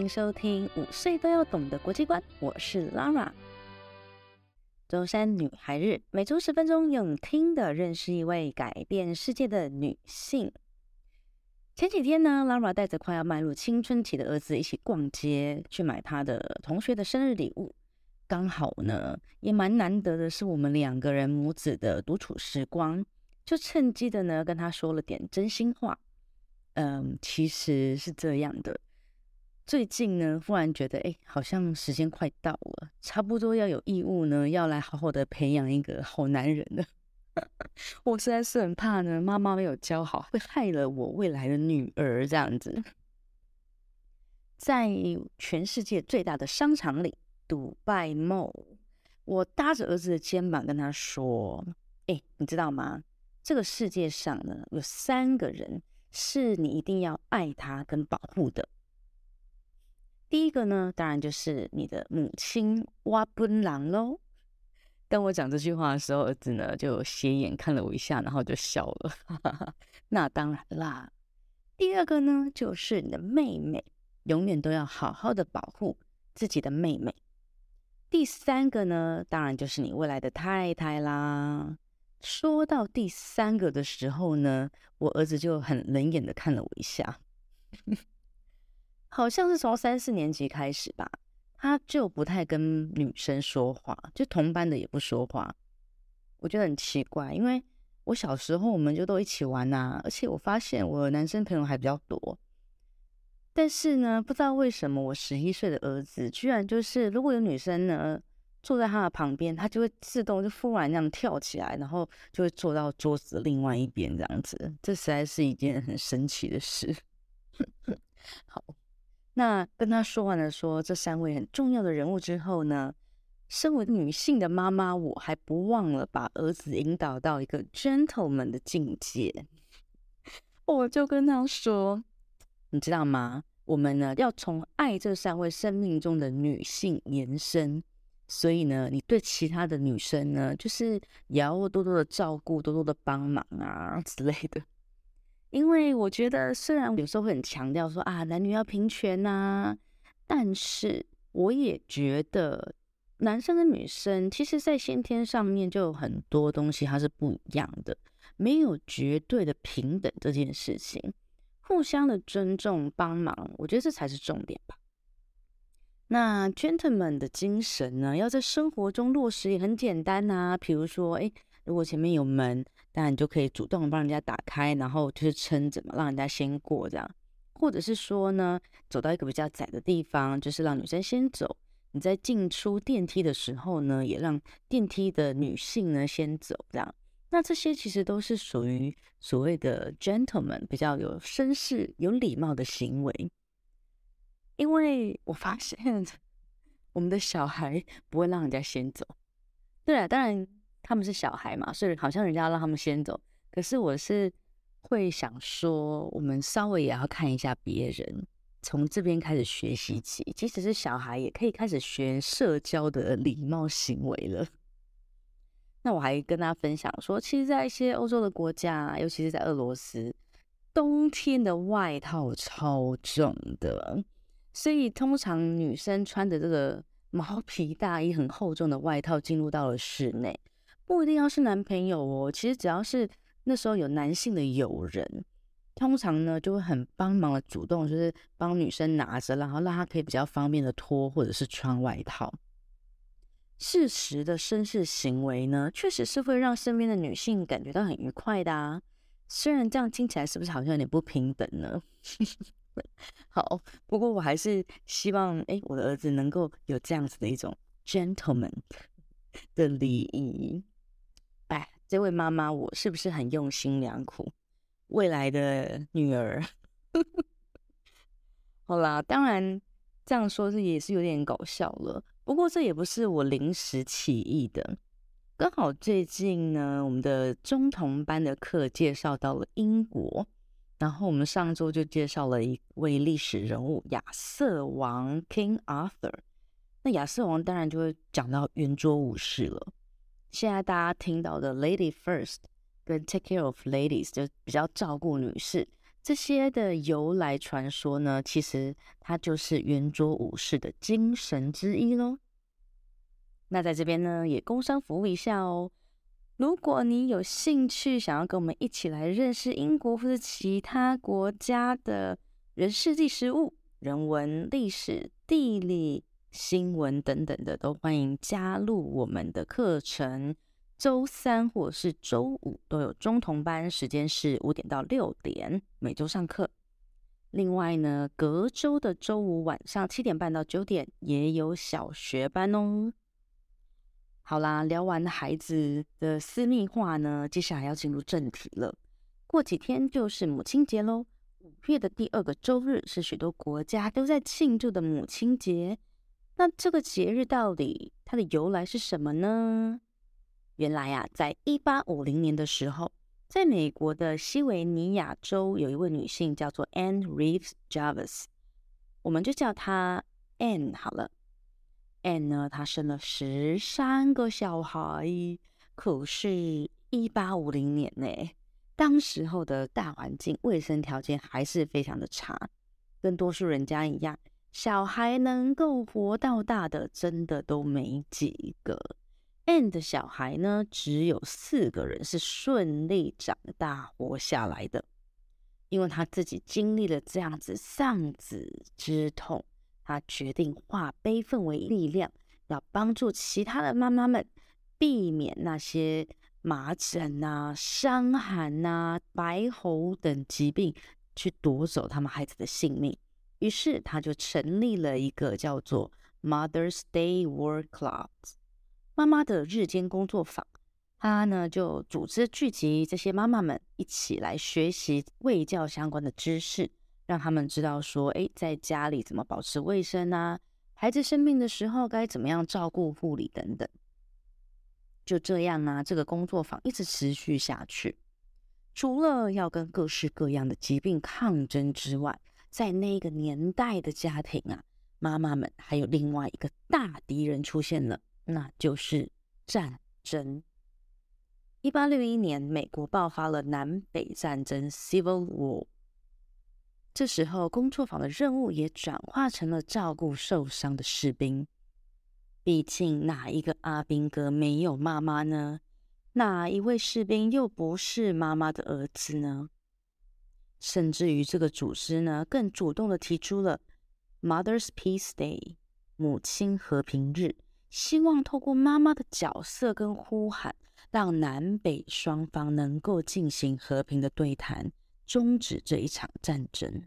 欢迎收听五岁都要懂的国际观，我是 Lara。周三女孩日，每周十分钟，用听的认识一位改变世界的女性。前几天呢，Lara 带着快要迈入青春期的儿子一起逛街，去买他的同学的生日礼物。刚好呢，也蛮难得的是我们两个人母子的独处时光，就趁机的呢跟他说了点真心话。嗯，其实是这样的。最近呢，忽然觉得，哎，好像时间快到了，差不多要有义务呢，要来好好的培养一个好男人了。我实在是很怕呢，妈妈没有教好，会害了我未来的女儿这样子。在全世界最大的商场里，杜拜 Mall，我搭着儿子的肩膀跟他说：“哎，你知道吗？这个世界上呢，有三个人是你一定要爱他跟保护的。”第一个呢，当然就是你的母亲哇奔狼喽。当我讲这句话的时候，儿子呢就斜眼看了我一下，然后就笑了。那当然啦。第二个呢，就是你的妹妹，永远都要好好的保护自己的妹妹。第三个呢，当然就是你未来的太太啦。说到第三个的时候呢，我儿子就很冷眼的看了我一下。好像是从三四年级开始吧，他就不太跟女生说话，就同班的也不说话。我觉得很奇怪，因为我小时候我们就都一起玩呐，而且我发现我男生朋友还比较多。但是呢，不知道为什么我十一岁的儿子居然就是，如果有女生呢坐在他的旁边，他就会自动就忽然那样跳起来，然后就会坐到桌子的另外一边这样子。这实在是一件很神奇的事。好。那跟他说完了说这三位很重要的人物之后呢，身为女性的妈妈，我还不忘了把儿子引导到一个 gentleman 的境界。我就跟他说：“你知道吗？我们呢要从爱这三位生命中的女性延伸，所以呢，你对其他的女生呢，就是也要多多的照顾，多多的帮忙啊之类的。”因为我觉得，虽然有时候会很强调说啊，男女要平权呐，但是我也觉得，男生跟女生其实，在先天上面就有很多东西它是不一样的，没有绝对的平等这件事情，互相的尊重帮忙，我觉得这才是重点吧。那 gentleman 的精神呢，要在生活中落实也很简单呐，比如说，哎。如果前面有门，当然你就可以主动帮人家打开，然后就是撑着嘛，让人家先过这样。或者是说呢，走到一个比较窄的地方，就是让女生先走。你在进出电梯的时候呢，也让电梯的女性呢先走这样。那这些其实都是属于所谓的 gentleman，比较有绅士、有礼貌的行为。因为我发现 我们的小孩不会让人家先走。对啊，当然。他们是小孩嘛，所以好像人家要让他们先走。可是我是会想说，我们稍微也要看一下别人，从这边开始学习起。即使是小孩，也可以开始学社交的礼貌行为了。那我还跟大家分享说，其实，在一些欧洲的国家，尤其是在俄罗斯，冬天的外套超重的，所以通常女生穿的这个毛皮大衣、很厚重的外套进入到了室内。不一定要是男朋友哦，其实只要是那时候有男性的友人，通常呢就会很帮忙的主动，就是帮女生拿着，然后让她可以比较方便的脱或者是穿外套。适时的绅士行为呢，确实是会让身边的女性感觉到很愉快的啊。虽然这样听起来是不是好像有点不平等呢？好，不过我还是希望，哎，我的儿子能够有这样子的一种 gentleman 的礼仪。哎这位妈妈，我是不是很用心良苦？未来的女儿，好啦，当然这样说是也是有点搞笑了。不过这也不是我临时起意的，刚好最近呢，我们的中童班的课介绍到了英国，然后我们上周就介绍了一位历史人物亚瑟王 King Arthur。那亚瑟王当然就会讲到圆桌武士了。现在大家听到的 Lady First 跟 Take care of ladies 就比较照顾女士，这些的由来传说呢，其实它就是圆桌武士的精神之一喽。那在这边呢，也工商服务一下哦。如果你有兴趣想要跟我们一起来认识英国或者其他国家的人事、地事物、人文、历史、地理、新闻等等的，都欢迎加入我们的课程。周三或是周五都有中童班，时间是五点到六点，每周上课。另外呢，隔周的周五晚上七点半到九点也有小学班哦。好啦，聊完孩子的私密话呢，接下来要进入正题了。过几天就是母亲节喽，五月的第二个周日是许多国家都在庆祝的母亲节。那这个节日到底它的由来是什么呢？原来啊，在一八五零年的时候，在美国的西维尼亚州有一位女性叫做 Anne Reeves Jarvis，我们就叫她 Anne 好了。Anne 呢，她生了十三个小孩，可是，一八五零年呢，当时候的大环境卫生条件还是非常的差，跟多数人家一样，小孩能够活到大的真的都没几个。And 小孩呢，只有四个人是顺利长大活下来的，因为他自己经历了这样子丧子之痛。他决定化悲愤为力量，要帮助其他的妈妈们避免那些麻疹啊、伤寒啊、白喉等疾病去夺走他们孩子的性命。于是，他就成立了一个叫做 Mother's Day Work Club 妈妈的日间工作坊。他呢就组织聚集这些妈妈们一起来学习卫教相关的知识。让他们知道说，哎，在家里怎么保持卫生啊？孩子生病的时候该怎么样照顾、护理等等。就这样啊，这个工作坊一直持续下去。除了要跟各式各样的疾病抗争之外，在那个年代的家庭啊，妈妈们还有另外一个大敌人出现了，那就是战争。一八六一年，美国爆发了南北战争 （Civil War）。这时候，工作坊的任务也转化成了照顾受伤的士兵。毕竟，哪一个阿兵哥没有妈妈呢？哪一位士兵又不是妈妈的儿子呢？甚至于，这个组织呢，更主动的提出了 Mother's Peace Day（ 母亲和平日），希望透过妈妈的角色跟呼喊，让南北双方能够进行和平的对谈。终止这一场战争。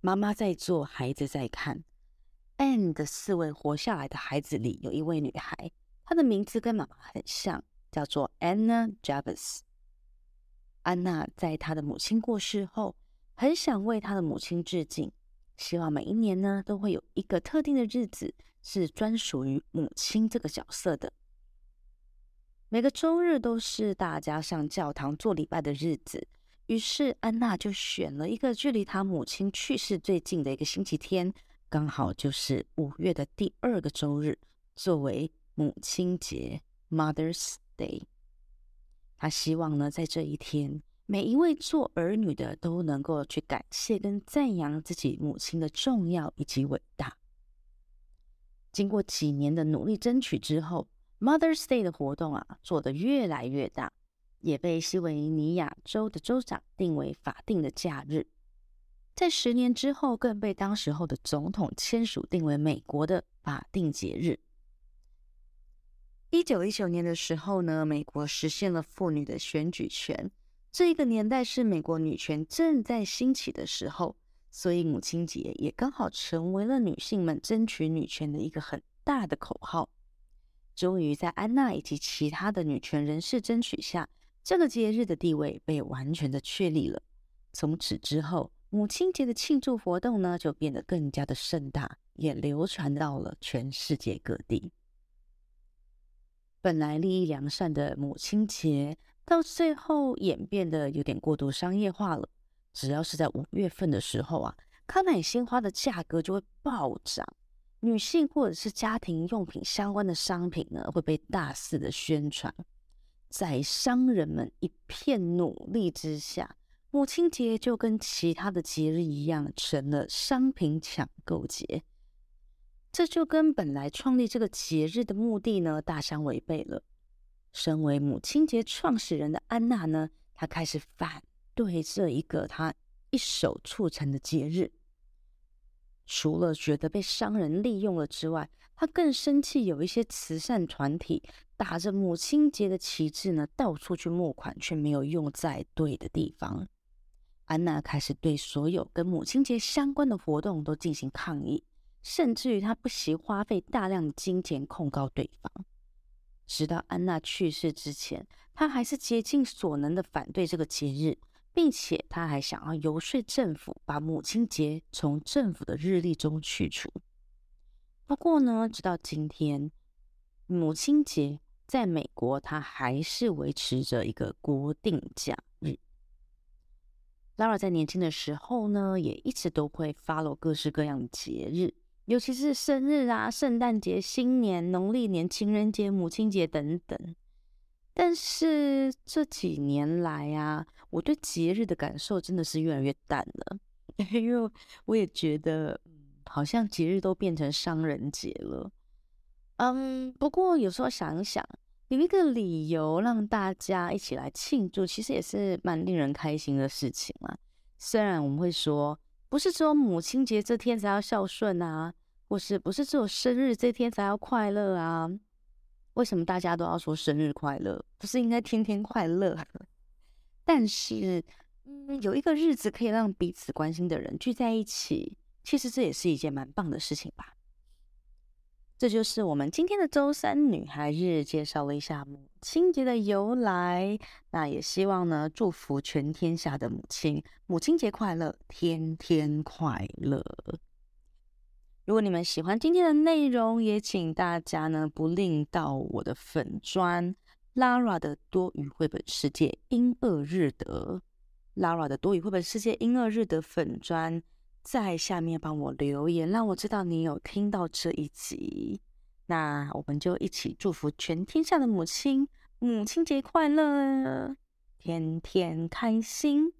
妈妈在做，孩子在看。And 四位活下来的孩子里，有一位女孩，她的名字跟妈妈很像，叫做 Anna Jarvis。安娜在她的母亲过世后，很想为她的母亲致敬，希望每一年呢都会有一个特定的日子是专属于母亲这个角色的。每个周日都是大家上教堂做礼拜的日子，于是安娜就选了一个距离她母亲去世最近的一个星期天，刚好就是五月的第二个周日，作为母亲节 （Mother's Day）。他希望呢，在这一天，每一位做儿女的都能够去感谢跟赞扬自己母亲的重要以及伟大。经过几年的努力争取之后，Mother's Day 的活动啊，做得越来越大，也被西维尼亚州的州长定为法定的假日。在十年之后，更被当时候的总统签署定为美国的法定节日。一九一九年的时候呢，美国实现了妇女的选举权。这一个年代是美国女权正在兴起的时候，所以母亲节也刚好成为了女性们争取女权的一个很大的口号。终于在安娜以及其他的女权人士争取下，这个节日的地位被完全的确立了。从此之后，母亲节的庆祝活动呢，就变得更加的盛大，也流传到了全世界各地。本来利益良善的母亲节，到最后演变得有点过度商业化了。只要是在五月份的时候啊，康乃馨花的价格就会暴涨，女性或者是家庭用品相关的商品呢，会被大肆的宣传。在商人们一片努力之下，母亲节就跟其他的节日一样，成了商品抢购节。这就跟本来创立这个节日的目的呢，大相违背了。身为母亲节创始人的安娜呢，她开始反对这一个她一手促成的节日。除了觉得被商人利用了之外，她更生气有一些慈善团体打着母亲节的旗帜呢，到处去募款，却没有用在对的地方。安娜开始对所有跟母亲节相关的活动都进行抗议。甚至于他不惜花费大量金钱控告对方，直到安娜去世之前，他还是竭尽所能的反对这个节日，并且他还想要游说政府把母亲节从政府的日历中去除。不过呢，直到今天，母亲节在美国，它还是维持着一个国定假日。Lara 在年轻的时候呢，也一直都会 follow 各式各样的节日。尤其是生日啊、圣诞节、新年、农历年、情人节、母亲节等等。但是这几年来啊，我对节日的感受真的是越来越淡了，因为我也觉得，好像节日都变成商人节了。嗯，不过有时候想一想，有一个理由让大家一起来庆祝，其实也是蛮令人开心的事情啊。虽然我们会说，不是只有母亲节这天才要孝顺啊。或是不是只有生日这天才要快乐啊？为什么大家都要说生日快乐？不是应该天天快乐？但是，嗯，有一个日子可以让彼此关心的人聚在一起，其实这也是一件蛮棒的事情吧。这就是我们今天的周三女孩日，介绍了一下母亲节的由来。那也希望呢，祝福全天下的母亲，母亲节快乐，天天快乐。如果你们喜欢今天的内容，也请大家呢不吝到我的粉专 Lara 的多语绘本世界英二日德 Lara 的多语绘本世界英二日德粉专，在下面帮我留言，让我知道你有听到这一集。那我们就一起祝福全天下的母亲，母亲节快乐，天天开心。